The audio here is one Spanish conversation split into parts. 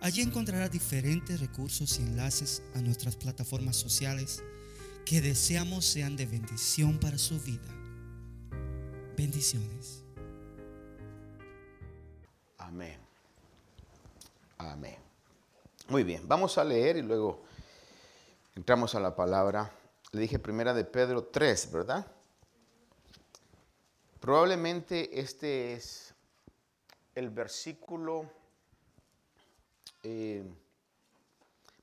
Allí encontrará diferentes recursos y enlaces a nuestras plataformas sociales que deseamos sean de bendición para su vida. Bendiciones. Amén. Amén. Muy bien, vamos a leer y luego entramos a la palabra. Le dije primera de Pedro 3, ¿verdad? Probablemente este es el versículo eh,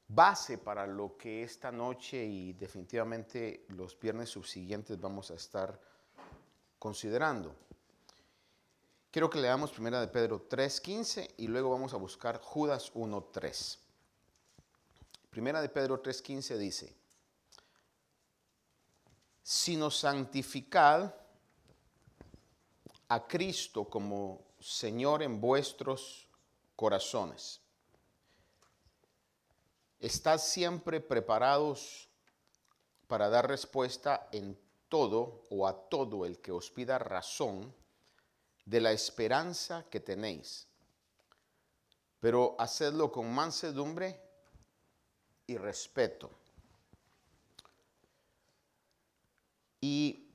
base para lo que esta noche y definitivamente los viernes subsiguientes vamos a estar considerando. Quiero que leamos primera de Pedro 3.15 y luego vamos a buscar Judas 1.3. Primera de Pedro 3.15 dice, sino santificad a Cristo como Señor en vuestros corazones Estad siempre preparados para dar respuesta en todo o a todo el que os pida razón de la esperanza que tenéis. Pero hacedlo con mansedumbre y respeto. Y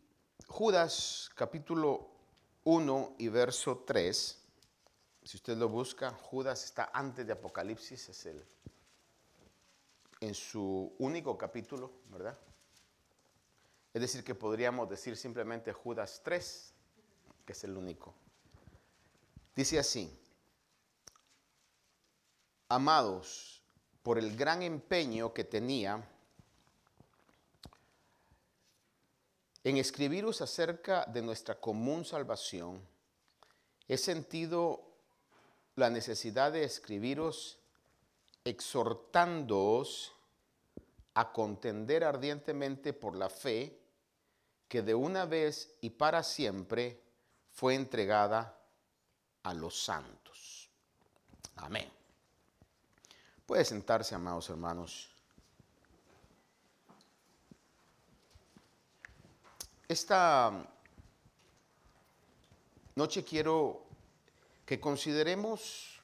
Judas capítulo 1 y verso 3, si usted lo busca, Judas está antes de Apocalipsis, es el en su único capítulo, ¿verdad? Es decir, que podríamos decir simplemente Judas 3, que es el único. Dice así, amados, por el gran empeño que tenía en escribiros acerca de nuestra común salvación, he sentido la necesidad de escribiros exhortándoos a contender ardientemente por la fe que de una vez y para siempre fue entregada a los santos. Amén. Puede sentarse, amados hermanos. Esta noche quiero que consideremos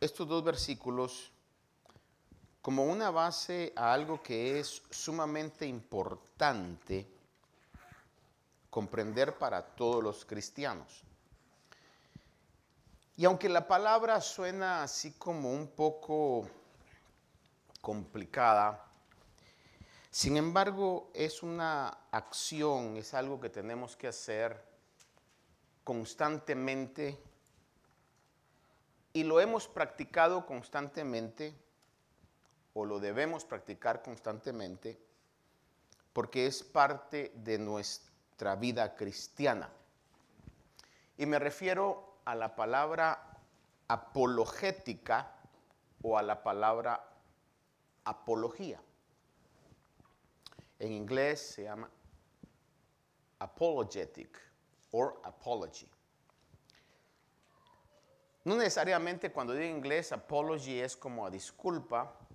estos dos versículos como una base a algo que es sumamente importante comprender para todos los cristianos. Y aunque la palabra suena así como un poco complicada, sin embargo es una acción, es algo que tenemos que hacer constantemente y lo hemos practicado constantemente o lo debemos practicar constantemente porque es parte de nuestra vida cristiana. Y me refiero a la palabra apologética o a la palabra apología. En inglés se llama apologetic or apology. No necesariamente cuando digo inglés apology es como a disculpa,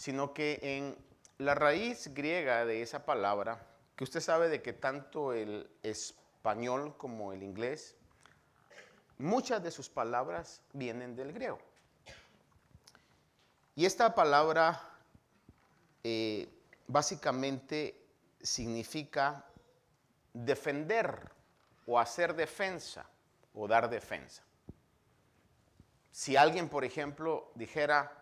sino que en la raíz griega de esa palabra, que usted sabe de que tanto el español como el inglés, muchas de sus palabras vienen del griego. Y esta palabra eh, básicamente significa defender o hacer defensa o dar defensa. Si alguien, por ejemplo, dijera,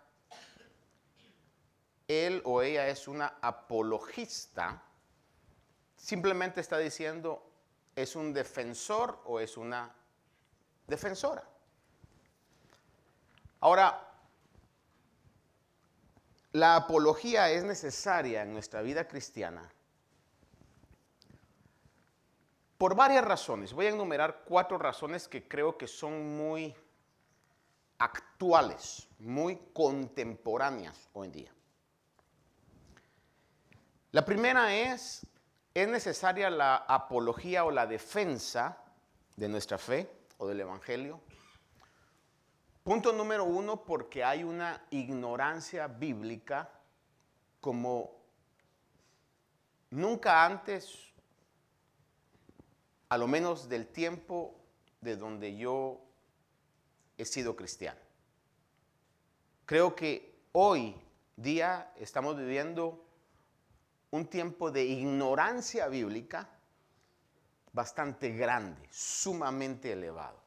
él o ella es una apologista, simplemente está diciendo es un defensor o es una defensora. Ahora, la apología es necesaria en nuestra vida cristiana por varias razones. Voy a enumerar cuatro razones que creo que son muy actuales, muy contemporáneas hoy en día. La primera es, es necesaria la apología o la defensa de nuestra fe o del Evangelio. Punto número uno, porque hay una ignorancia bíblica como nunca antes, a lo menos del tiempo de donde yo he sido cristiano. Creo que hoy día estamos viviendo un tiempo de ignorancia bíblica bastante grande, sumamente elevado.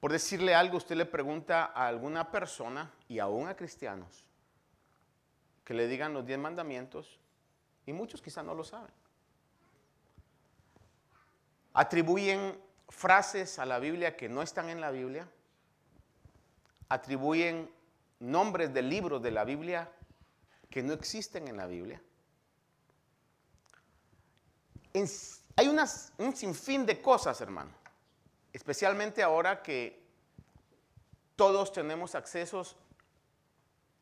Por decirle algo, usted le pregunta a alguna persona, y aún a cristianos, que le digan los diez mandamientos, y muchos quizás no lo saben. Atribuyen frases a la Biblia que no están en la Biblia, atribuyen nombres de libros de la Biblia que no existen en la Biblia. hay un sinfín de cosas, hermano, especialmente ahora que todos tenemos accesos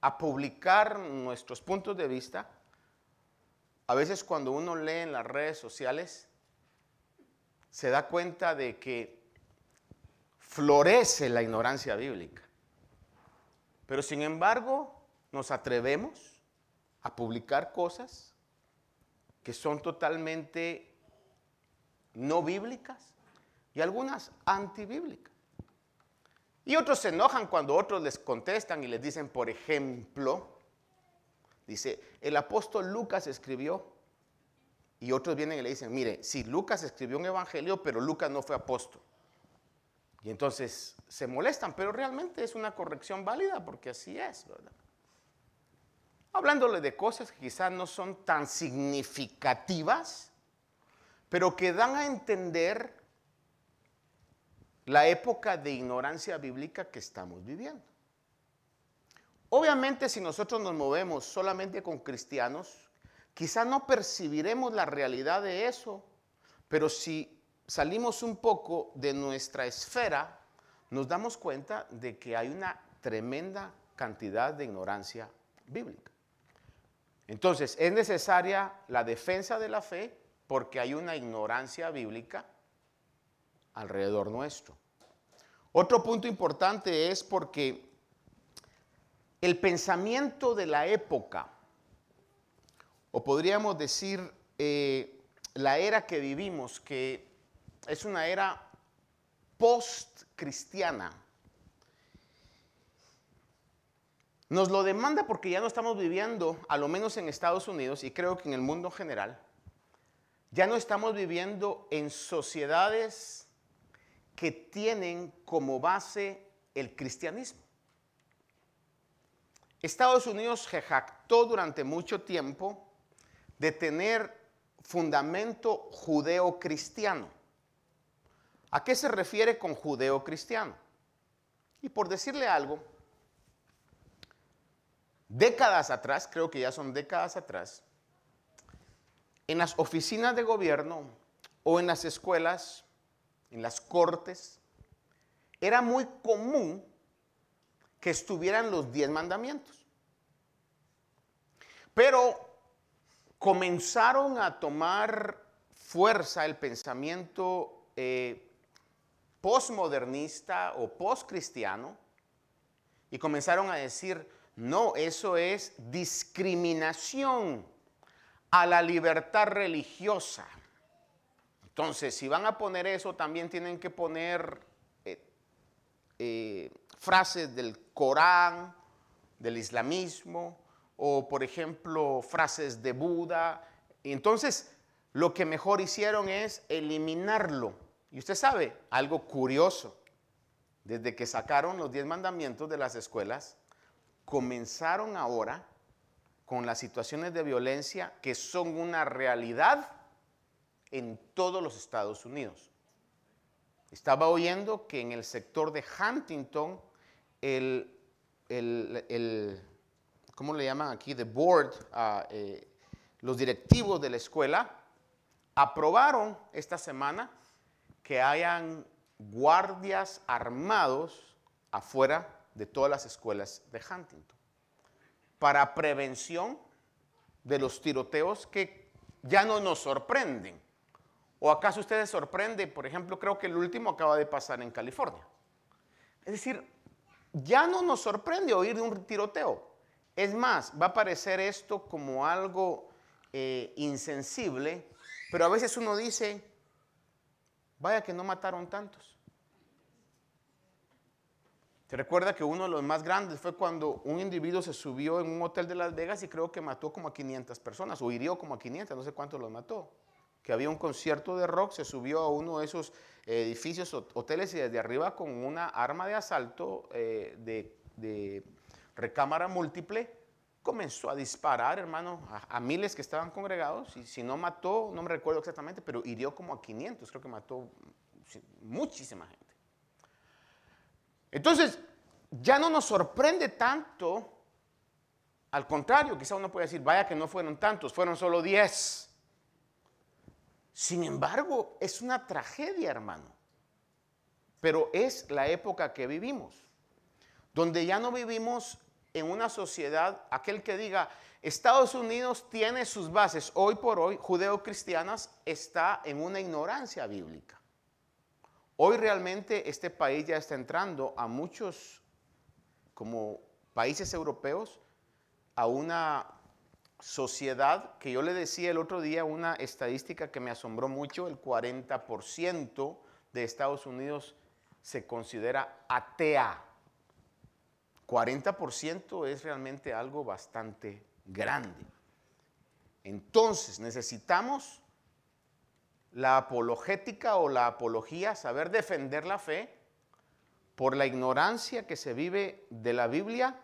a publicar nuestros puntos de vista. A veces cuando uno lee en las redes sociales, se da cuenta de que florece la ignorancia bíblica. Pero sin embargo, nos atrevemos a publicar cosas que son totalmente no bíblicas y algunas antibíblicas. Y otros se enojan cuando otros les contestan y les dicen, por ejemplo, dice, el apóstol Lucas escribió y otros vienen y le dicen, mire, si Lucas escribió un evangelio, pero Lucas no fue apóstol. Y entonces se molestan, pero realmente es una corrección válida porque así es, ¿verdad? Hablándole de cosas que quizás no son tan significativas, pero que dan a entender la época de ignorancia bíblica que estamos viviendo. Obviamente si nosotros nos movemos solamente con cristianos, Quizá no percibiremos la realidad de eso, pero si salimos un poco de nuestra esfera, nos damos cuenta de que hay una tremenda cantidad de ignorancia bíblica. Entonces, es necesaria la defensa de la fe porque hay una ignorancia bíblica alrededor nuestro. Otro punto importante es porque el pensamiento de la época o podríamos decir eh, la era que vivimos, que es una era post-cristiana. Nos lo demanda porque ya no estamos viviendo, a lo menos en Estados Unidos y creo que en el mundo general, ya no estamos viviendo en sociedades que tienen como base el cristianismo. Estados Unidos se jactó durante mucho tiempo de tener fundamento judeo-cristiano. ¿A qué se refiere con judeo-cristiano? Y por decirle algo, décadas atrás, creo que ya son décadas atrás, en las oficinas de gobierno o en las escuelas, en las cortes, era muy común que estuvieran los diez mandamientos. Pero comenzaron a tomar fuerza el pensamiento eh, postmodernista o postcristiano y comenzaron a decir, no, eso es discriminación a la libertad religiosa. Entonces, si van a poner eso, también tienen que poner eh, eh, frases del Corán, del islamismo, o por ejemplo frases de Buda. entonces lo que mejor hicieron es eliminarlo. Y usted sabe, algo curioso, desde que sacaron los diez mandamientos de las escuelas, comenzaron ahora con las situaciones de violencia que son una realidad en todos los Estados Unidos. Estaba oyendo que en el sector de Huntington el, el ¿cómo le llaman aquí? The board, ah, eh, los directivos de la escuela, aprobaron esta semana que hayan guardias armados afuera de todas las escuelas de Huntington para prevención de los tiroteos que ya no nos sorprenden. ¿O acaso ustedes sorprende? Por ejemplo, creo que el último acaba de pasar en California. Es decir, ya no nos sorprende oír de un tiroteo. Es más, va a parecer esto como algo eh, insensible, pero a veces uno dice, vaya que no mataron tantos. ¿Se recuerda que uno de los más grandes fue cuando un individuo se subió en un hotel de Las Vegas y creo que mató como a 500 personas o hirió como a 500, no sé cuántos los mató? Que había un concierto de rock, se subió a uno de esos edificios, hoteles y desde arriba con una arma de asalto eh, de, recámara múltiple comenzó a disparar, hermano, a, a, miles que estaban congregados y si no mató, no me recuerdo exactamente, pero hirió como a 500, creo que mató muchísima gente. Entonces, ya no nos sorprende tanto, al contrario, quizá uno puede decir, vaya que no fueron tantos, fueron solo 10. Sin embargo, es una tragedia, hermano. Pero es la época que vivimos, donde ya no vivimos en una sociedad, aquel que diga, Estados Unidos tiene sus bases hoy por hoy judeo-cristianas, está en una ignorancia bíblica. Hoy realmente este país ya está entrando a muchos, como países europeos, a una sociedad que yo le decía el otro día, una estadística que me asombró mucho, el 40% de Estados Unidos se considera atea. 40% es realmente algo bastante grande. Entonces necesitamos la apologética o la apología, saber defender la fe por la ignorancia que se vive de la Biblia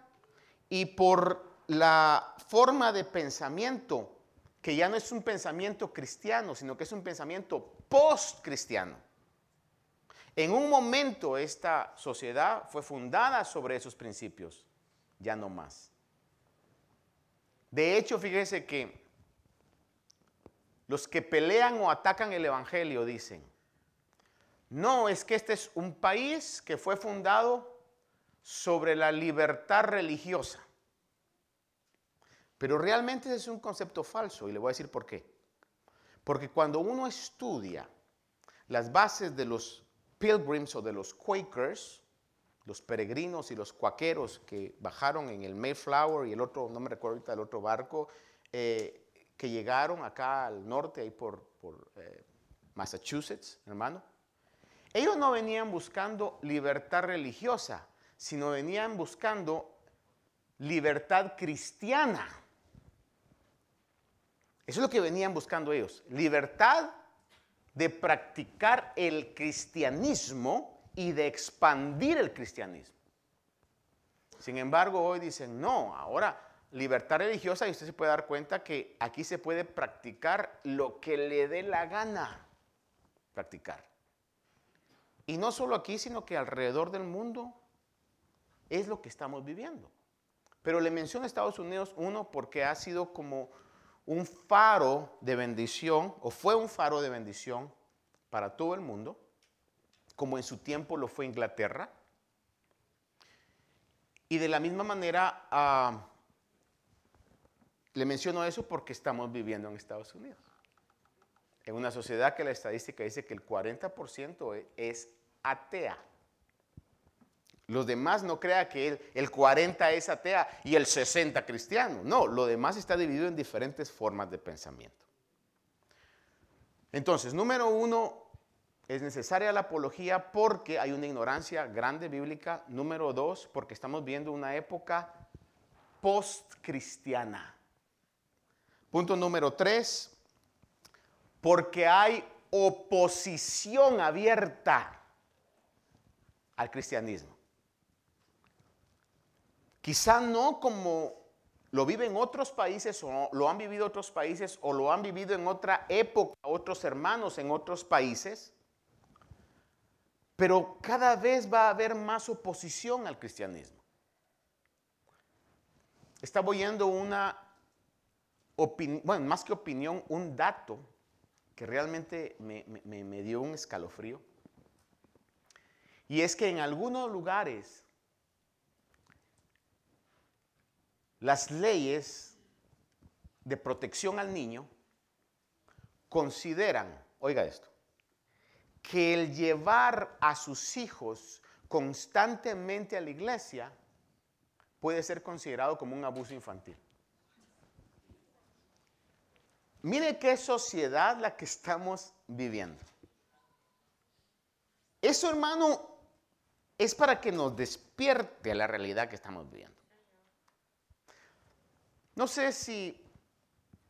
y por la forma de pensamiento que ya no es un pensamiento cristiano, sino que es un pensamiento post-cristiano. En un momento esta sociedad fue fundada sobre esos principios, ya no más. De hecho, fíjese que los que pelean o atacan el Evangelio dicen, no, es que este es un país que fue fundado sobre la libertad religiosa. Pero realmente es un concepto falso y le voy a decir por qué. Porque cuando uno estudia las bases de los pilgrims o de los quakers, los peregrinos y los cuaqueros que bajaron en el Mayflower y el otro, no me recuerdo ahorita, el otro barco, eh, que llegaron acá al norte, ahí por, eh, Massachusetts, hermano, ellos no venían buscando libertad religiosa, sino venían buscando libertad cristiana. Eso es lo que venían buscando ellos, libertad de practicar el cristianismo y de expandir el cristianismo. Sin embargo, hoy dicen, no, ahora libertad religiosa y usted se puede dar cuenta que aquí se puede practicar lo que le dé la gana practicar. Y no solo aquí, sino que alrededor del mundo es lo que estamos viviendo. Pero le menciono a Estados Unidos, uno, porque ha sido como un faro de bendición, o fue un faro de bendición para todo el mundo, como en su tiempo lo fue Inglaterra. Y de la misma manera, uh, le menciono eso porque estamos viviendo en Estados Unidos. En una sociedad que la estadística dice que el 40% e, es atea. Los demás no crea que el, el 40 es atea y el 60 cristiano. No, lo demás está dividido en diferentes formas de pensamiento. Entonces, número uno, es necesaria la apología porque hay una ignorancia grande bíblica. Número dos, porque estamos viendo una época post-cristiana. Punto número tres, porque hay oposición abierta al cristianismo. Quizá no como lo viven otros países o lo han vivido otros países o lo han vivido en otra época otros hermanos en otros países, pero cada vez va a haber más oposición al cristianismo. Estaba oyendo una bueno, más que opinión, un dato que realmente me, dio un escalofrío. Y es que en algunos lugares las leyes de protección al niño consideran, oiga esto, que el llevar a sus hijos constantemente a la iglesia puede ser considerado como un abuso infantil. Mire qué sociedad la que estamos viviendo. Eso, hermano, es para que nos despierte la realidad que estamos viviendo. No sé si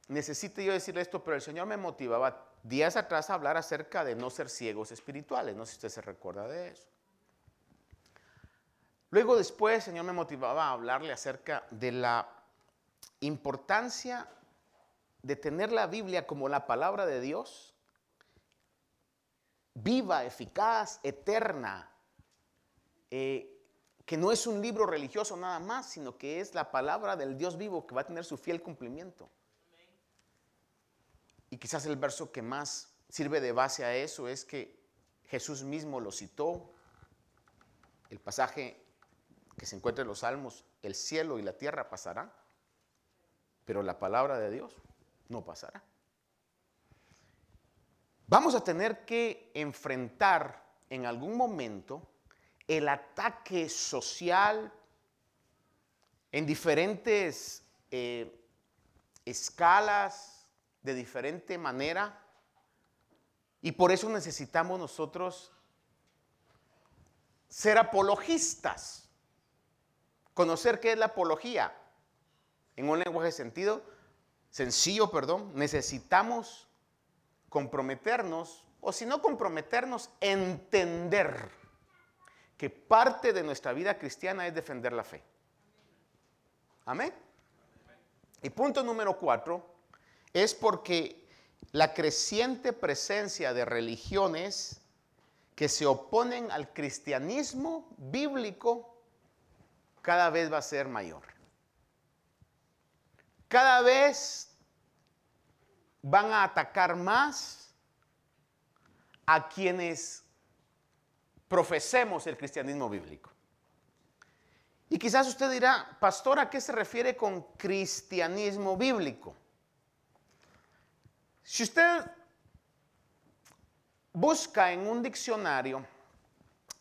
necesito yo decir esto, pero el Señor me motivaba días atrás a hablar acerca de no ser ciegos espirituales. No sé si usted se recuerda de eso. Luego después el Señor me motivaba a hablarle acerca de la importancia de tener la Biblia como la palabra de Dios, viva, eficaz, eterna, eh, que no es un libro religioso nada más, sino que es la palabra del Dios vivo que va a tener su fiel cumplimiento. Y quizás el verso que más sirve de base a eso es que Jesús mismo lo citó, el pasaje que se encuentra en los salmos, el cielo y la tierra pasarán, pero la palabra de Dios no pasará. Vamos a tener que enfrentar en algún momento el ataque social en diferentes eh, escalas, de diferente manera, y por eso necesitamos nosotros ser apologistas Conocer qué es la apología. En un lenguaje sentido, sencillo, perdón, necesitamos comprometernos, o si no comprometernos, entender que parte de nuestra vida cristiana es defender la fe. Amén. Y punto número cuatro es porque la creciente presencia de religiones que se oponen al cristianismo bíblico cada vez va a ser mayor. Cada vez van a atacar más a quienes profesemos el cristianismo bíblico. Y quizás usted dirá, pastor, ¿a qué se refiere con cristianismo bíblico? Si usted busca en un diccionario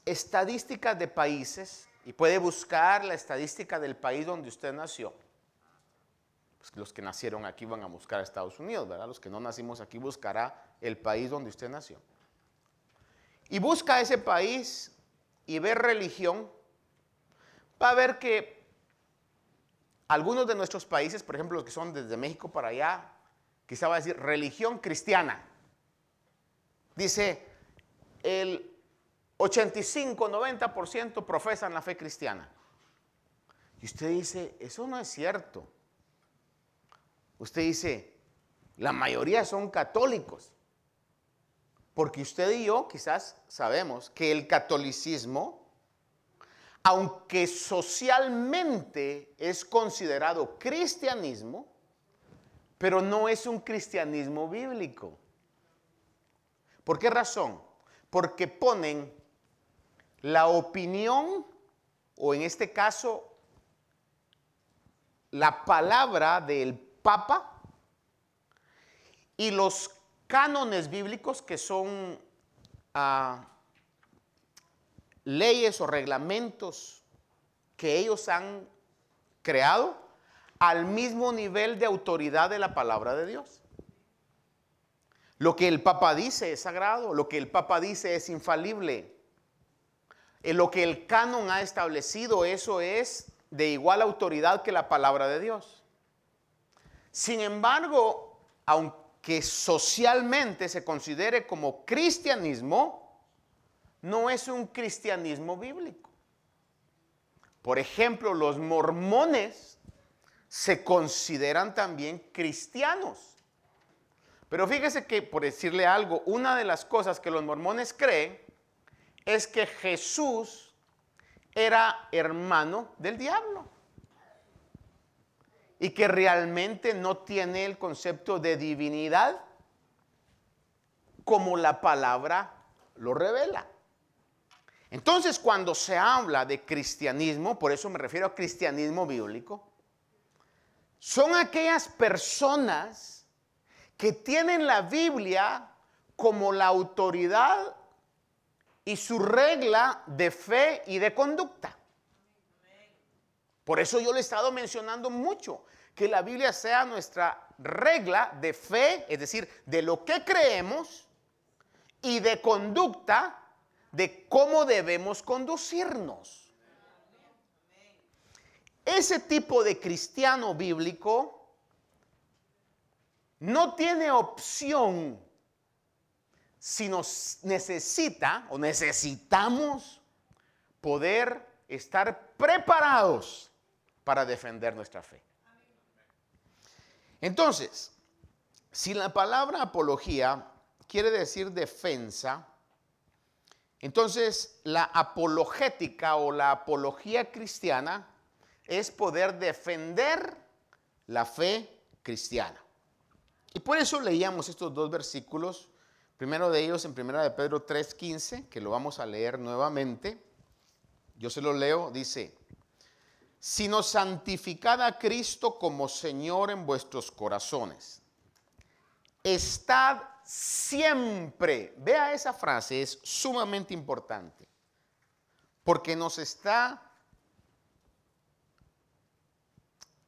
estadísticas de países, y puede buscar la estadística del país donde usted nació. Pues los que nacieron aquí van a buscar a Estados Unidos, ¿verdad? Los que no nacimos aquí buscará el país donde usted nació. Y busca ese país y ve religión, va a ver que algunos de nuestros países, por ejemplo los que son desde México para allá, quizá va a decir religión cristiana. Dice, el 85-90% profesan la fe cristiana. Y usted dice, eso no es cierto. Usted dice, la mayoría son católicos. Porque usted y yo quizás sabemos que el catolicismo, aunque socialmente es considerado cristianismo, pero no es un cristianismo bíblico. ¿Por qué razón? Porque ponen la opinión, o en este caso, la palabra del Papa y los cánones bíblicos que son ah, leyes o reglamentos que ellos han creado al mismo nivel de autoridad de la palabra de Dios. Lo que el Papa dice es sagrado, lo que el Papa dice es infalible. En lo que el canon ha establecido, eso es de igual autoridad que la palabra de Dios. Sin embargo, aunque socialmente se considere como cristianismo, no es un cristianismo bíblico. Por ejemplo, los mormones se consideran también cristianos. Pero fíjese que, por decirle algo, una de las cosas que los mormones creen es que Jesús era hermano del diablo y que realmente no tiene el concepto de divinidad como la palabra lo revela. Entonces, cuando se habla de cristianismo, por eso me refiero a cristianismo bíblico, son aquellas personas que tienen la Biblia como la autoridad y su regla de fe y de conducta. Por eso yo le he estado mencionando mucho que la Biblia sea nuestra regla de fe, es decir, de lo que creemos y de conducta de cómo debemos conducirnos. Ese tipo de cristiano bíblico no tiene opción si nos necesita o necesitamos poder estar preparados para defender nuestra fe. Entonces, si la palabra apología quiere decir defensa, entonces la apologética o la apología cristiana es poder defender la fe cristiana. Y por eso leíamos estos dos versículos, primero de ellos en 1 de Pedro 3:15, que lo vamos a leer nuevamente. Yo se lo leo, dice, sino santificad a Cristo como Señor en vuestros corazones. Estad siempre, vea esa frase, es sumamente importante, porque nos está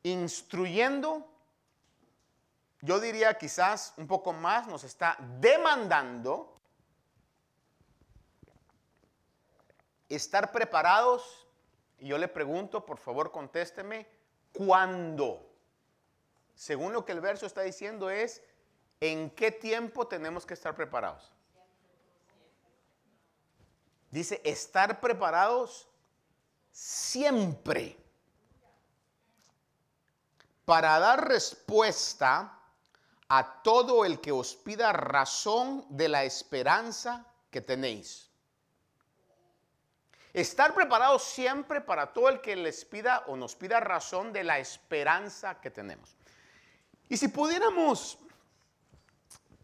instruyendo, yo diría quizás un poco más, nos está demandando estar preparados. Y yo le pregunto, por favor, contésteme, ¿cuándo? Según lo que el verso está diciendo es, ¿en qué tiempo tenemos que estar preparados? Dice, estar preparados siempre para dar respuesta a todo el que os pida razón de la esperanza que tenéis. Estar preparados siempre para todo el que les pida o nos pida razón de la esperanza que tenemos. Y si pudiéramos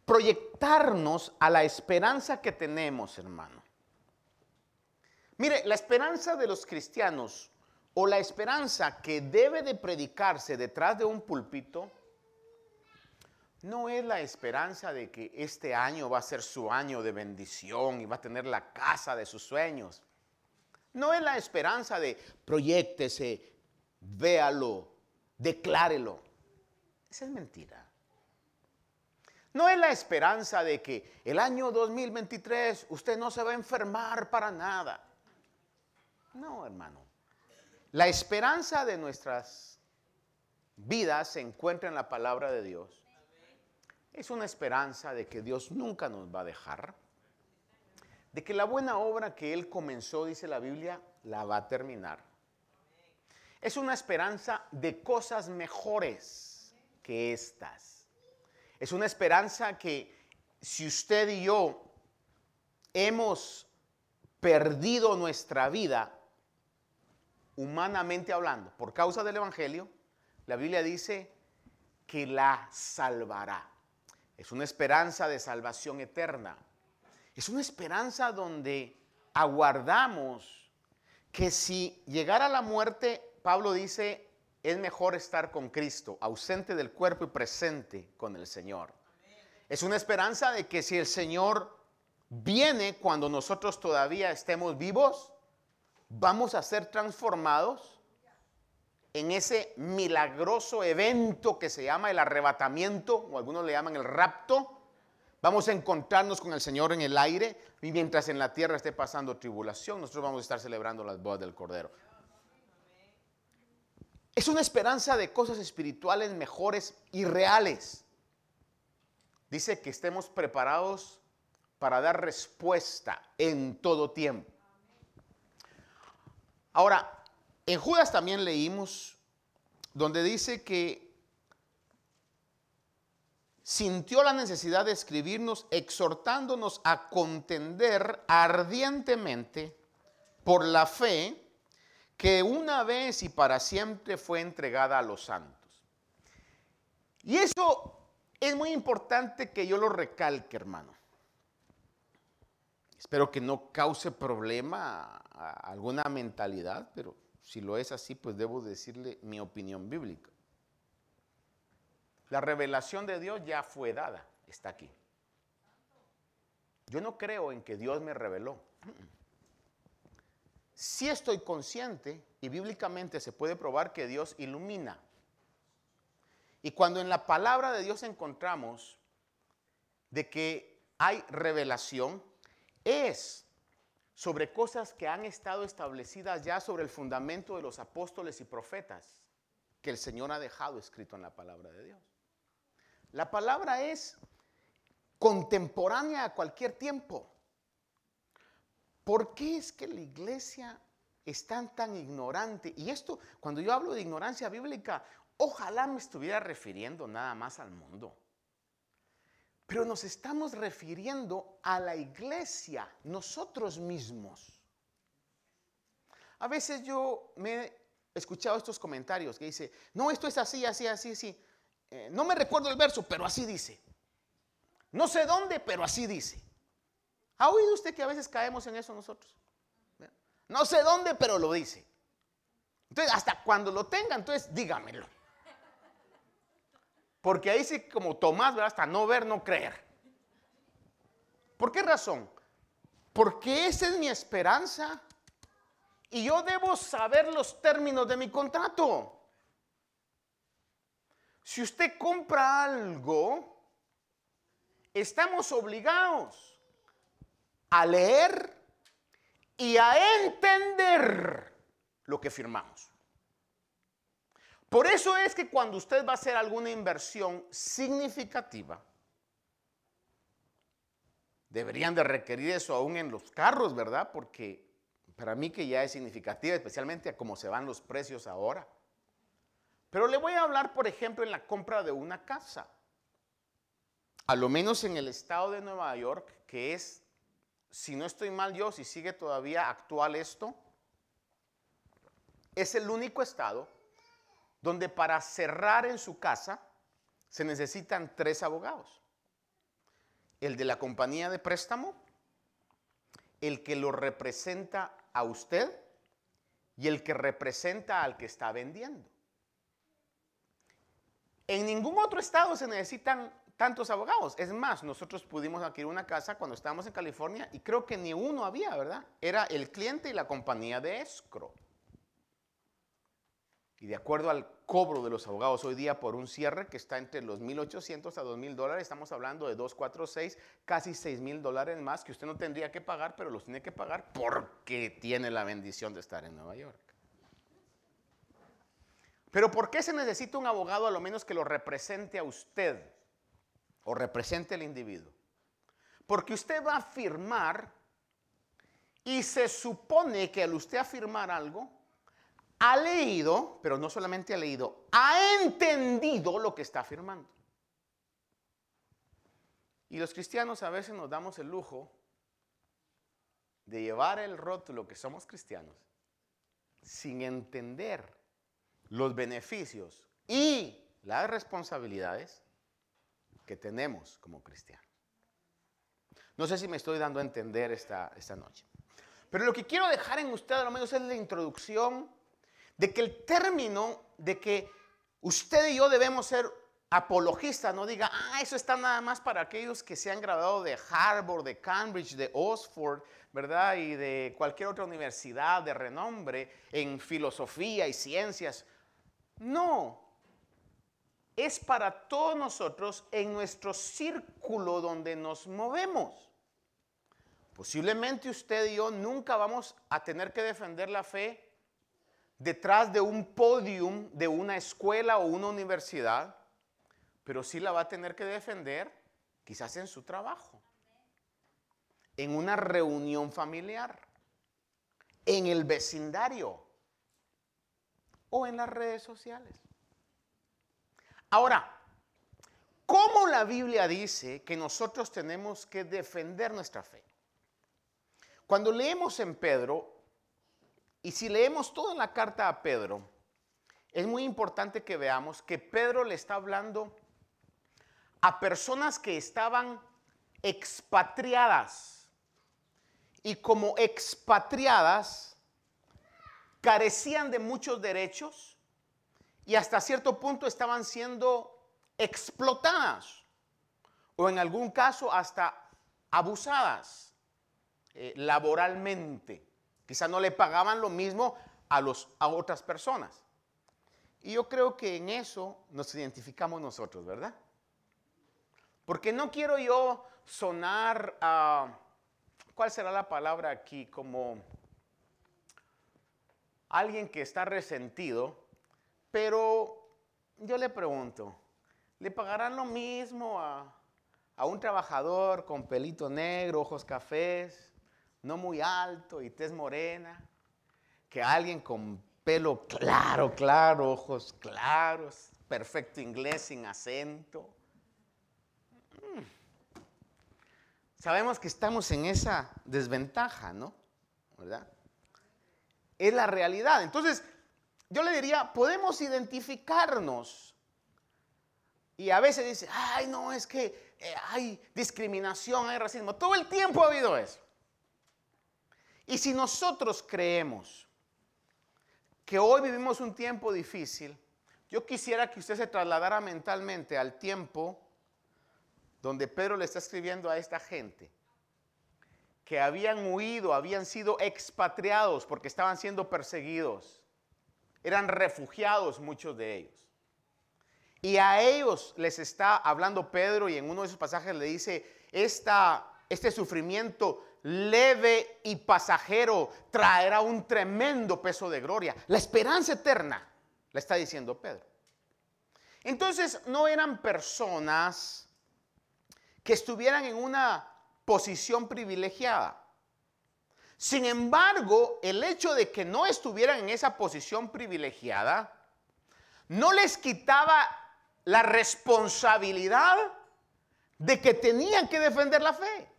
proyectarnos a la esperanza que tenemos, hermano. Mire, la esperanza de los cristianos o la esperanza que debe de predicarse detrás de un púlpito no es la esperanza de que este año va a ser su año de bendición y va a tener la casa de sus sueños. No es la esperanza de proyectese, véalo, declárelo. Esa es mentira. No es la esperanza de que el año 2023 usted no se va a enfermar para nada. No, hermano. La esperanza de nuestras vidas se encuentra en la palabra de Dios. Es una esperanza de que Dios nunca nos va a dejar. De que la buena obra que Él comenzó, dice la Biblia, la va a terminar. Es una esperanza de cosas mejores que estas. Es una esperanza que si usted y yo hemos perdido nuestra vida, humanamente hablando, por causa del Evangelio, la Biblia dice que la salvará. Es una esperanza de salvación eterna. Es una esperanza donde aguardamos que si llegara la muerte, Pablo dice, es mejor estar con Cristo, ausente del cuerpo y presente con el Señor. Es una esperanza de que si el Señor viene cuando nosotros todavía estemos vivos, vamos a ser transformados en ese milagroso evento que se llama el arrebatamiento, o algunos le llaman el rapto. Vamos a encontrarnos con el Señor en el aire y mientras en la tierra esté pasando tribulación, nosotros vamos a estar celebrando las bodas del Cordero. Es una esperanza de cosas espirituales mejores y reales. Dice que estemos preparados para dar respuesta en todo tiempo. Ahora, en Judas también leímos donde dice que sintió la necesidad de escribirnos exhortándonos a contender ardientemente por la fe que una vez y para siempre fue entregada a los santos. Y eso es muy importante que yo lo recalque, hermano. Espero que no cause problema a, alguna mentalidad, pero si lo es así, pues debo decirle mi opinión bíblica. La revelación de Dios ya fue dada, está aquí. Yo no creo en que Dios me reveló. Si estoy consciente y bíblicamente se puede probar que Dios ilumina. Y cuando en la palabra de Dios encontramos de que hay revelación, es sobre cosas que han estado establecidas ya sobre el fundamento de los apóstoles y profetas que el Señor ha dejado escrito en la palabra de Dios. La palabra es contemporánea a cualquier tiempo. ¿Por qué es que la iglesia es tan, tan ignorante? Y esto, cuando yo hablo de ignorancia bíblica, ojalá me estuviera refiriendo nada más al mundo. Pero nos estamos refiriendo a la iglesia, nosotros mismos. A veces yo me he escuchado estos comentarios que dice, no, esto es así, así, así, así. Eh, no me recuerdo el verso, pero así dice. No sé dónde, pero así dice. ¿Ha oído usted que a veces caemos en eso nosotros? No sé dónde, pero lo dice. Entonces, hasta cuando lo tenga, entonces dígamelo. Porque ahí sí, como Tomás, hasta no ver, no creer. ¿Por qué razón? Porque esa es mi esperanza y yo debo saber los términos de mi contrato. Si usted compra algo, estamos obligados a leer y a entender lo que firmamos. Por eso es que cuando usted va a hacer alguna inversión significativa, deberían de requerir eso aún en los carros, ¿verdad? Porque para mí que ya es significativa, especialmente a cómo se van los precios ahora. Pero le voy a hablar, por ejemplo, en la compra de una casa. A lo menos en el estado de Nueva York, que es si no estoy mal yo, si sigue todavía actual esto, es el único estado donde para cerrar en su casa se necesitan tres abogados. El de la compañía de préstamo, el que lo representa a usted y el que representa al que está vendiendo. En ningún otro estado se necesitan tantos abogados. Es más, nosotros pudimos adquirir una casa cuando estábamos en California y creo que ni uno había, ¿verdad? Era el cliente y la compañía de escro. Y de acuerdo al cobro de los abogados hoy día por un cierre que está entre los 1.800 a 2.000 dólares, estamos hablando de 2, 4, 6, casi 6.000 dólares más que usted no tendría que pagar, pero los tiene que pagar porque tiene la bendición de estar en Nueva York. Pero ¿por qué se necesita un abogado a lo menos que lo represente a usted? o represente el individuo. Porque usted va a afirmar y se supone que al usted afirmar algo, ha leído, pero no solamente ha leído, ha entendido lo que está afirmando. Y los cristianos a veces nos damos el lujo de llevar el rótulo que somos cristianos sin entender los beneficios y las responsabilidades que tenemos como cristianos. No sé si me estoy dando a entender esta, esta noche. Pero lo que quiero dejar en usted, a lo menos, es la introducción de que el término de que usted y yo debemos ser apologistas, no diga, ah, eso está nada más para aquellos que se han graduado de Harvard, de Cambridge, de Oxford, ¿verdad? Y de cualquier otra universidad de renombre en filosofía y ciencias. No, es para todos nosotros en nuestro círculo donde nos movemos. Posiblemente usted y yo nunca vamos a tener que defender la fe detrás de un podium de una escuela o una universidad, pero sí la va a tener que defender quizás en su trabajo, en una reunión familiar, en el vecindario o en las redes sociales. Ahora, ¿cómo la Biblia dice que nosotros tenemos que defender nuestra fe? Cuando leemos en Pedro, y si leemos toda la carta a Pedro, es muy importante que veamos que Pedro le está hablando a personas que estaban expatriadas. y como expatriadas carecían de muchos derechos y hasta cierto punto estaban siendo explotadas o en algún caso hasta abusadas eh, laboralmente. Quizá no le pagaban lo mismo a, los, a otras personas. Y yo creo que en eso nos identificamos nosotros, ¿verdad? Porque no quiero yo sonar a, ¿cuál será la palabra aquí? Como alguien que está resentido, pero yo le pregunto, ¿le pagarán lo mismo a, a un trabajador con pelito negro, ojos cafés, no muy alto y tez morena, que alguien con pelo claro, claro, ojos claros, perfecto inglés sin acento? Mm. Sabemos que estamos en esa desventaja, ¿no? ¿Verdad? Es la realidad. Entonces, yo le diría, podemos identificarnos. Y a veces dice, ay, no, es que eh, hay discriminación, hay racismo. Todo el tiempo ha habido eso. Y si nosotros creemos que hoy vivimos un tiempo difícil, yo quisiera que usted se trasladara mentalmente al tiempo donde Pedro le está escribiendo a esta gente que habían huido, habían sido expatriados porque estaban siendo perseguidos. Eran refugiados muchos de ellos. Y a ellos les está hablando Pedro y en uno de sus pasajes le dice, este sufrimiento leve y pasajero traerá un tremendo peso de gloria. La esperanza eterna, le está diciendo Pedro. Entonces no eran personas que estuvieran en una posición privilegiada. Sin embargo, el hecho de que no estuvieran en esa posición privilegiada no les quitaba la responsabilidad de que tenían que defender la fe.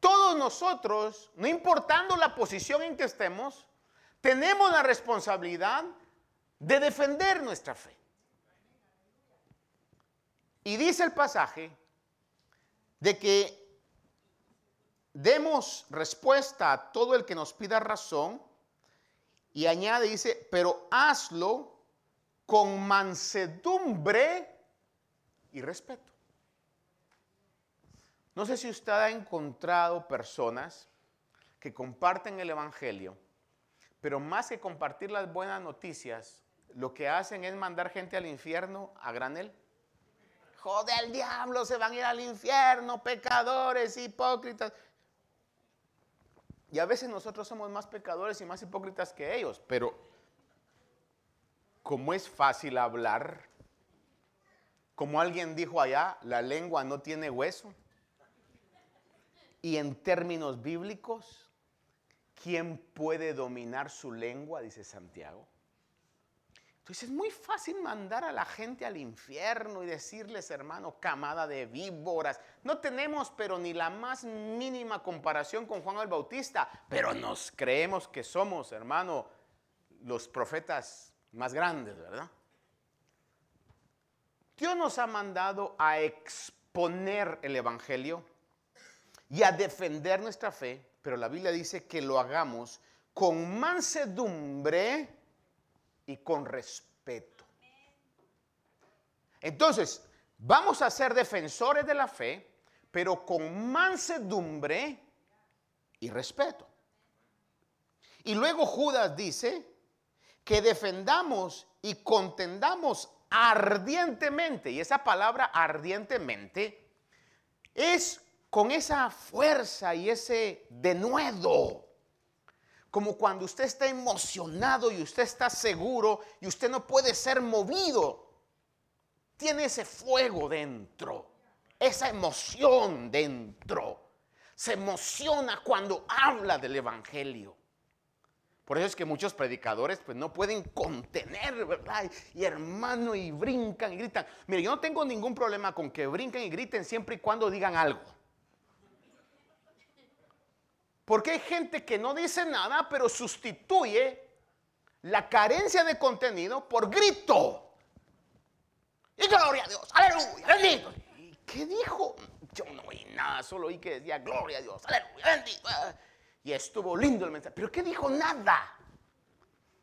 Todos nosotros, no importando la posición en que estemos, tenemos la responsabilidad de defender nuestra fe. Y dice el pasaje de que demos respuesta a todo el que nos pida razón y añade, dice, pero hazlo con mansedumbre y respeto. No sé si usted ha encontrado personas que comparten el Evangelio, pero más que compartir las buenas noticias, lo que hacen es mandar gente al infierno a granel. Joder, el diablo, se van a ir al infierno, pecadores, hipócritas. Y a veces nosotros somos más pecadores y más hipócritas que ellos, pero como es fácil hablar, como alguien dijo allá, la lengua no tiene hueso. Y en términos bíblicos, ¿quién puede dominar su lengua? Dice Santiago. Entonces es muy fácil mandar a la gente al infierno y decirles, hermano, camada de víboras. No tenemos, pero ni la más mínima comparación con Juan el Bautista, pero nos creemos que somos, hermano, los profetas más grandes, ¿verdad? Dios nos ha mandado a exponer el Evangelio y a defender nuestra fe, pero la Biblia dice que lo hagamos con mansedumbre y con respeto. Entonces, vamos a ser defensores de la fe, pero con mansedumbre y respeto. Y luego Judas dice que defendamos y contendamos ardientemente, y esa palabra ardientemente es con esa fuerza y ese denuedo. Como cuando usted está emocionado y usted está seguro y usted no puede ser movido. Tiene ese fuego dentro, esa emoción dentro. Se emociona cuando habla del Evangelio. Por eso es que muchos predicadores pues no pueden contener, ¿verdad? Y hermano, y brincan y gritan. Mire, yo no tengo ningún problema con que brinquen y griten siempre y cuando digan algo. Porque hay gente que no dice nada, pero sustituye la carencia de contenido por grito. Y gloria a Dios, aleluya, bendito. ¿Y qué dijo? yo no oí nada, solo oí que decía, gloria a Dios, aleluya, bendito. Y estuvo lindo el mensaje. Pero ¿qué dijo? Nada.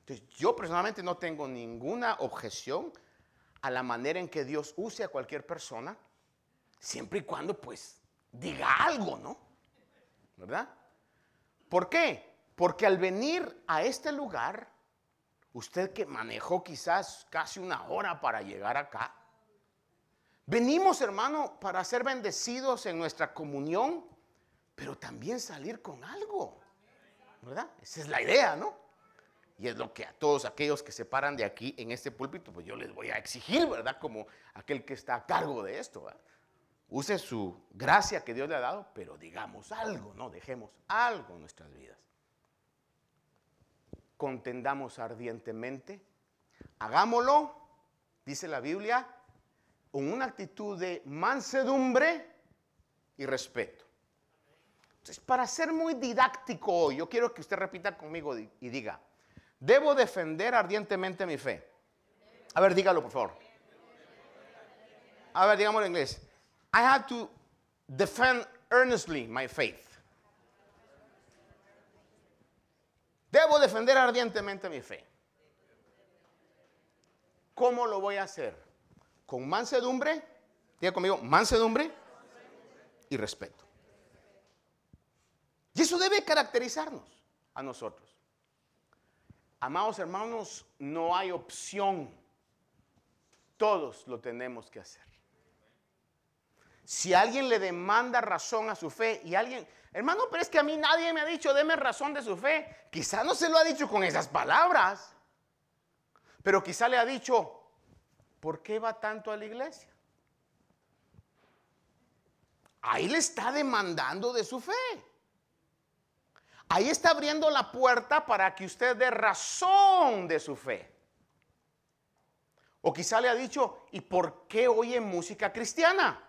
Entonces, yo personalmente no tengo ninguna objeción a la manera en que Dios use a cualquier persona, siempre y cuando pues diga algo, ¿no? ¿Verdad? ¿Por qué? Porque al venir a este lugar, usted que manejó quizás casi una hora para llegar acá, venimos hermano para ser bendecidos en nuestra comunión, pero también salir con algo, ¿verdad? Esa es la idea, ¿no? Y es lo que a todos aquellos que se paran de aquí en este púlpito, pues yo les voy a exigir, ¿verdad? Como aquel que está a cargo de esto, ¿verdad? Use su gracia que Dios le ha dado, pero digamos algo, ¿no? Dejemos algo en nuestras vidas. Contendamos ardientemente. Hagámoslo, dice la Biblia, con una actitud de mansedumbre y respeto. Entonces, para ser muy didáctico hoy, yo quiero que usted repita conmigo y diga, Debo defender ardientemente mi fe. A ver, dígalo, por favor. A ver, digámoslo en inglés. I have to defend earnestly my faith. Debo defender ardientemente mi fe. ¿Cómo lo voy a hacer? Con mansedumbre, diga conmigo, mansedumbre y respeto. Y eso debe caracterizarnos a nosotros. Amados hermanos, no hay opción. Todos lo tenemos que hacer. Si alguien le demanda razón a su fe y alguien, hermano, pero es que a mí nadie me ha dicho, deme razón de su fe. Quizá no se lo ha dicho con esas palabras, pero quizá le ha dicho, ¿por qué va tanto a la iglesia? Ahí le está demandando de su fe. Ahí está abriendo la puerta para que usted dé razón de su fe. O quizá le ha dicho, ¿y por qué oye música cristiana?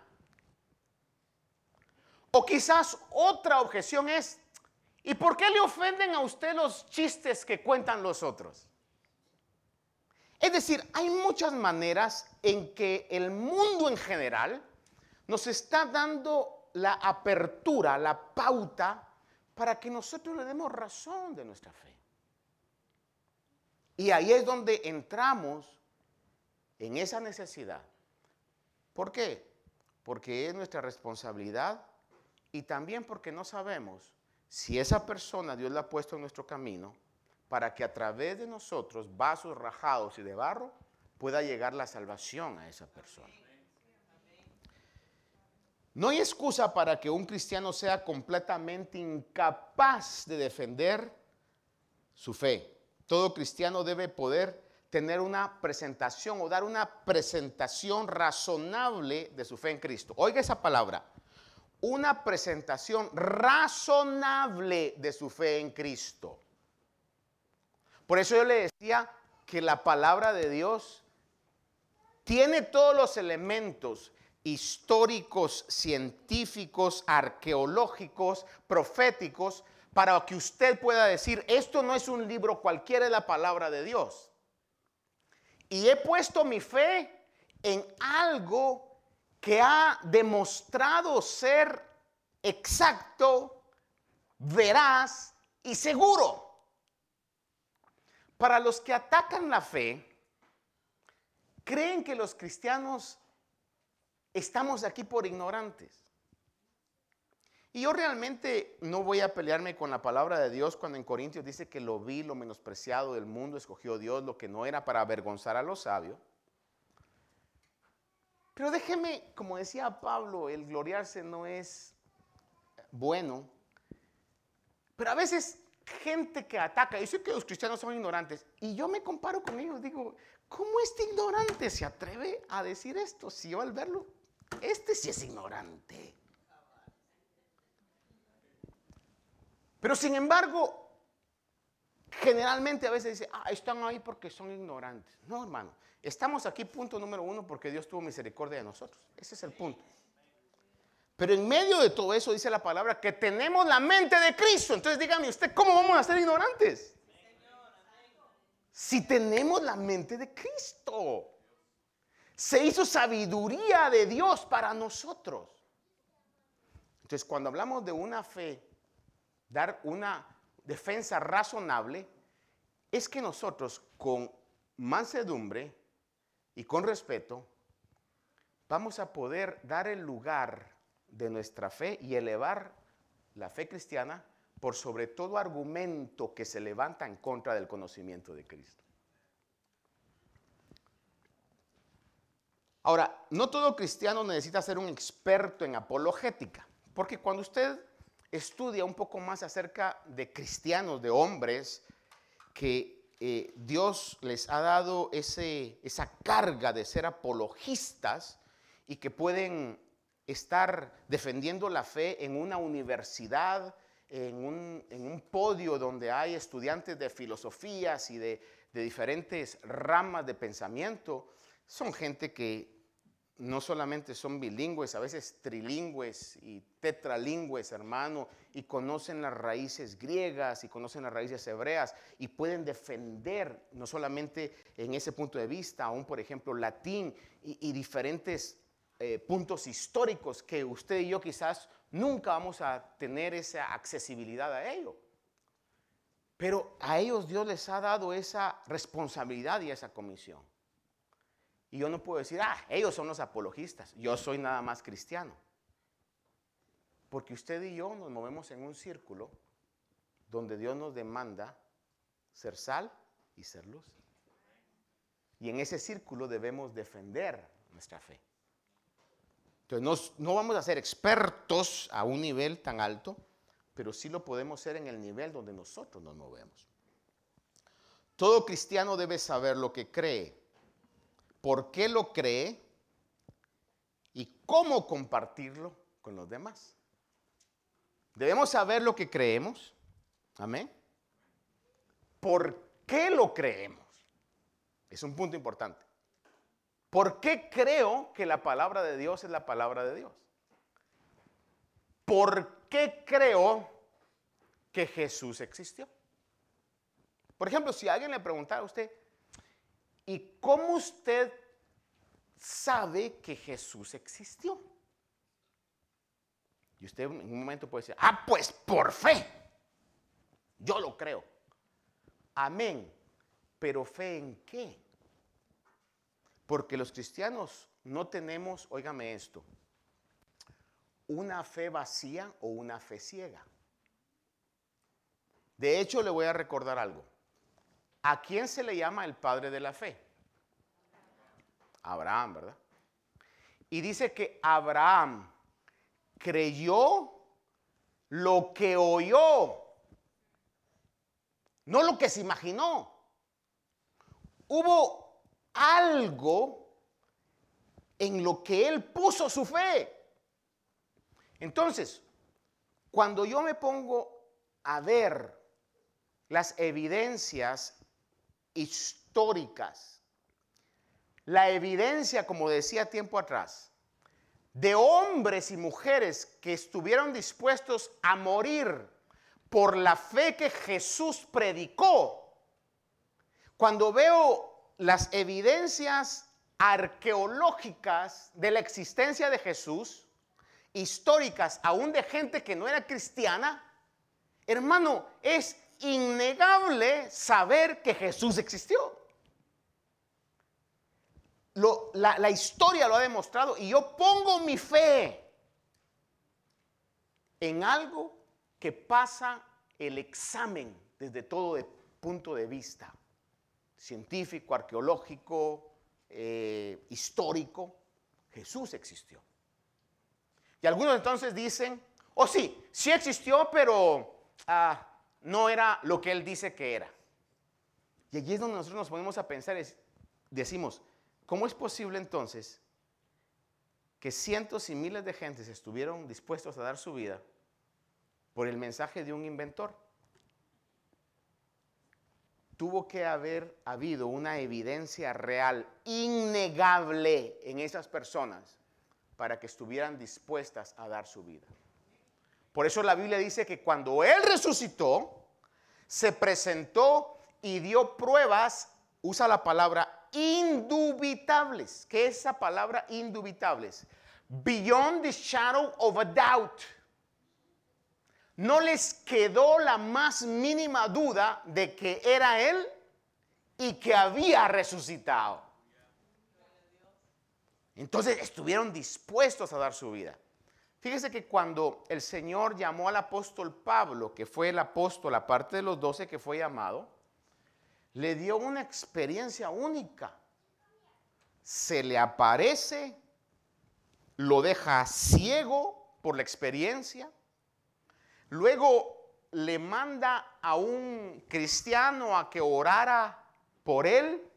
O quizás otra objeción es, ¿y por qué le ofenden a usted los chistes que cuentan los otros? Es decir, hay muchas maneras en que el mundo en general nos está dando la apertura, la pauta para que nosotros le demos razón de nuestra fe. Y ahí es donde entramos en esa necesidad. ¿Por qué? Porque es nuestra responsabilidad y también porque no sabemos si esa persona Dios la ha puesto en nuestro camino para que a través de nosotros, vasos rajados y de barro, pueda llegar la salvación a esa persona. No hay excusa para que un cristiano sea completamente incapaz de defender su fe. Todo cristiano debe poder tener una presentación o dar una presentación razonable de su fe en Cristo. Oiga esa palabra, una presentación razonable de su fe en Cristo. Por eso yo le decía que la palabra de Dios tiene todos los elementos históricos, científicos, arqueológicos, proféticos, para que usted pueda decir, esto no es un libro cualquiera, es la palabra de Dios. Y he puesto mi fe en algo que ha demostrado ser exacto, veraz y seguro. Para los que atacan la fe, creen que los cristianos estamos aquí por ignorantes. Y yo realmente no voy a pelearme con la palabra de Dios cuando en Corintios dice que lo vi, lo menospreciado del mundo, escogió Dios lo que no era para avergonzar a los sabios. Pero déjeme, como decía Pablo, el gloriarse no es bueno. Pero a veces gente que ataca, dice que los cristianos son ignorantes, y yo me comparo con ellos, digo, ¿cómo este ignorante se atreve a decir esto? Si yo al verlo este sí es ignorante. Pero sin embargo, generalmente a veces dice, ah, están ahí porque son ignorantes. No, hermano, estamos aquí, punto número uno, porque Dios tuvo misericordia de nosotros. Ese es el punto. Pero en medio de todo eso dice la palabra que tenemos la mente de Cristo. Entonces dígame usted, ¿cómo vamos a ser ignorantes? Si tenemos la mente de Cristo se hizo sabiduría de Dios para nosotros. Entonces, cuando hablamos de una fe, dar una defensa razonable, es que nosotros con mansedumbre y con respeto vamos a poder dar el lugar de nuestra fe y elevar la fe cristiana por sobre todo argumento que se levanta en contra del conocimiento de Cristo. Ahora, no todo cristiano necesita ser un experto en apologética, porque cuando usted estudia un poco más acerca de cristianos, de hombres que eh, Dios les ha dado ese, esa carga de ser apologistas y que pueden estar defendiendo la fe en una universidad, en un, podio donde hay estudiantes de filosofías y de, de diferentes ramas de pensamiento, son gente que no solamente son bilingües, a veces trilingües y tetralingües, hermano, y conocen las raíces griegas y conocen las raíces hebreas y pueden defender no solamente en ese punto de vista, aún por ejemplo latín y, diferentes eh, puntos históricos que usted y yo quizás nunca vamos a tener esa accesibilidad a ello. Pero a ellos Dios les ha dado esa responsabilidad y esa comisión. Y yo no puedo decir, ah, ellos son los apologistas, yo soy nada más cristiano. Porque usted y yo nos movemos en un círculo donde Dios nos demanda ser sal y ser luz. Y en ese círculo debemos defender nuestra fe. Entonces no, no vamos a ser expertos a un nivel tan alto, pero sí lo podemos ser en el nivel donde nosotros nos movemos. Todo cristiano debe saber lo que cree por qué lo cree y cómo compartirlo con los demás. Debemos saber lo que creemos. Amén. ¿Por qué lo creemos? Es un punto importante. ¿Por qué creo que la palabra de Dios es la palabra de Dios? ¿Por qué creo que Jesús existió? Por ejemplo, si alguien le preguntara a usted, ¿Y cómo usted sabe que Jesús existió? Y usted en un momento puede decir, ah, pues por fe. Yo lo creo. Amén. Pero fe en qué? Porque los cristianos no tenemos, óigame esto, una fe vacía o una fe ciega. De hecho, le voy a recordar algo. ¿A quién se le llama el padre de la fe? Abraham, ¿verdad? Y dice que Abraham creyó lo que oyó, no lo que se imaginó. Hubo algo en lo que él puso su fe. Entonces, cuando yo me pongo a ver las evidencias históricas. La evidencia, como decía tiempo atrás, de hombres y mujeres que estuvieron dispuestos a morir por la fe que Jesús predicó. Cuando veo las evidencias arqueológicas de la existencia de Jesús, históricas aún de gente que no era cristiana, hermano, es innegable saber que Jesús existió. la, historia lo ha demostrado y yo pongo mi fe en algo que pasa el examen desde todo punto de vista científico, arqueológico, eh, histórico. Jesús existió. Y algunos entonces dicen, oh sí, sí existió, pero ah, no era lo que él dice que era. Y allí es donde nosotros nos ponemos a pensar, es, decimos, ¿cómo es posible entonces que cientos y miles de gentes estuvieron dispuestos a dar su vida por el mensaje de un inventor? Tuvo que haber habido una evidencia real, innegable en esas personas para que estuvieran dispuestas a dar su vida. Por eso la Biblia dice que cuando Él resucitó, se presentó y dio pruebas, usa la palabra indubitables. ¿Qué es esa palabra indubitables? Beyond the shadow of a doubt. no les quedó la más mínima duda de que era Él y que había resucitado. Entonces estuvieron dispuestos a dar su vida. Fíjese que cuando el Señor llamó al apóstol Pablo, que fue el apóstol, aparte de los doce que fue llamado, le dio una experiencia única. Se le aparece, lo deja ciego por la experiencia, luego le manda a un cristiano a que orara por él,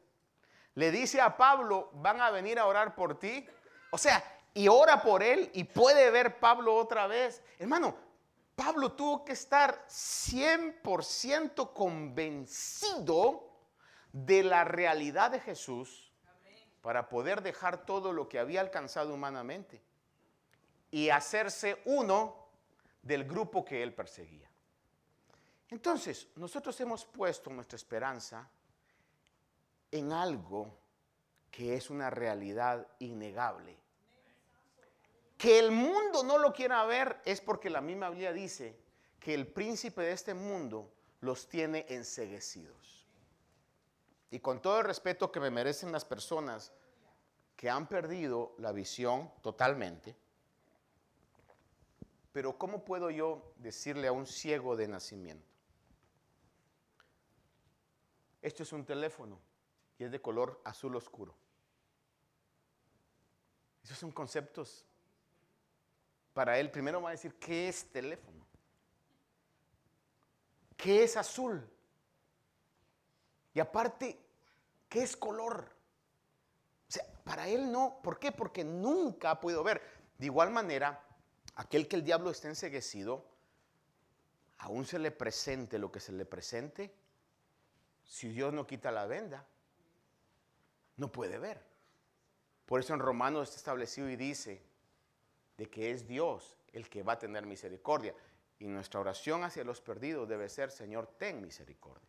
le dice a Pablo, van a venir a orar por ti. O sea, y ora por él y puede ver Pablo otra vez. Hermano, Pablo tuvo que estar 100% convencido de la realidad de Jesús para poder dejar todo lo que había alcanzado humanamente y hacerse uno del grupo que él perseguía. Entonces, nosotros hemos puesto nuestra esperanza en algo que es una realidad innegable. Que el mundo no lo quiera ver es porque la misma Biblia dice que el príncipe de este mundo los tiene enseguecidos. Y con todo el respeto que me merecen las personas que han perdido la visión totalmente, pero ¿cómo puedo yo decirle a un ciego de nacimiento? Esto es un teléfono y es de color azul oscuro. Esos son conceptos. Para él, primero va a decir, ¿qué es teléfono? ¿Qué es azul? Y aparte, ¿qué es color? O sea, para él no. ¿Por qué? Porque nunca ha podido ver. De igual manera, aquel que el diablo está enseguecido, aún se le presente lo que se le presente, si Dios no quita la venda, no puede ver. Por eso en Romanos está establecido y dice de que es Dios el que va a tener misericordia. Y nuestra oración hacia los perdidos debe ser, Señor, ten misericordia.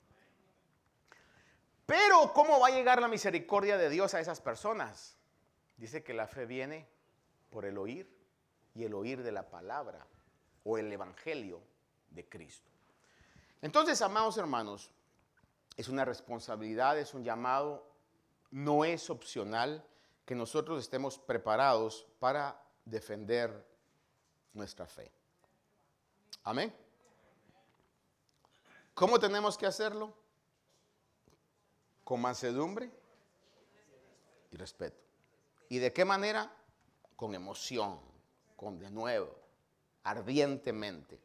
Pero ¿cómo va a llegar la misericordia de Dios a esas personas? Dice que la fe viene por el oír y el oír de la palabra o el evangelio de Cristo. Entonces, amados hermanos, es una responsabilidad, es un llamado no es opcional que nosotros estemos preparados para defender nuestra fe. Amén. ¿Cómo tenemos que hacerlo? Con mansedumbre y respeto. ¿Y de qué manera? Con emoción, con de nuevo, ardientemente.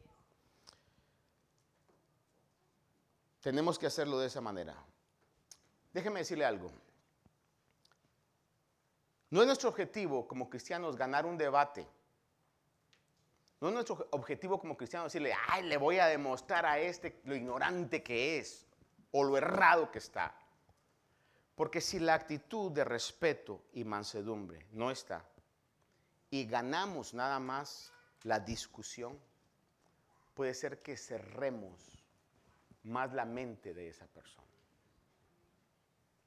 Tenemos que hacerlo de esa manera. Déjeme decirle algo. No es nuestro objetivo como cristianos ganar un debate. No es nuestro objetivo como cristianos decirle, ay, le voy a demostrar a este lo ignorante que es o lo errado que está. Porque si la actitud de respeto y mansedumbre no está y ganamos nada más la discusión, puede ser que cerremos más la mente de esa persona.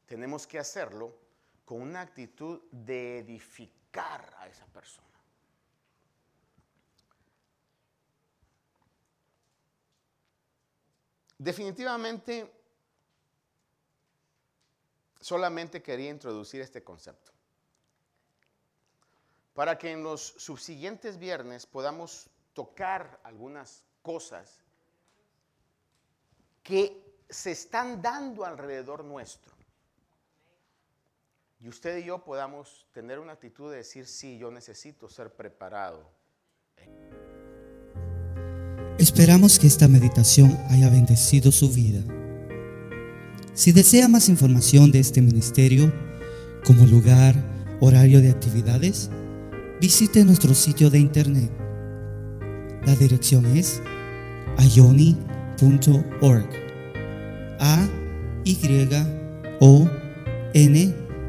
Tenemos que hacerlo con una actitud de edificar a esa persona. Definitivamente, solamente quería introducir este concepto para que en los subsiguientes viernes podamos tocar algunas cosas que se están dando alrededor nuestro y usted y yo podamos tener una actitud de decir, sí, yo necesito ser preparado. Esperamos que esta meditación haya bendecido su vida. Si desea más información de este ministerio, como lugar, horario de actividades, visite nuestro sitio de internet. La dirección es ayoni.org. A Y O N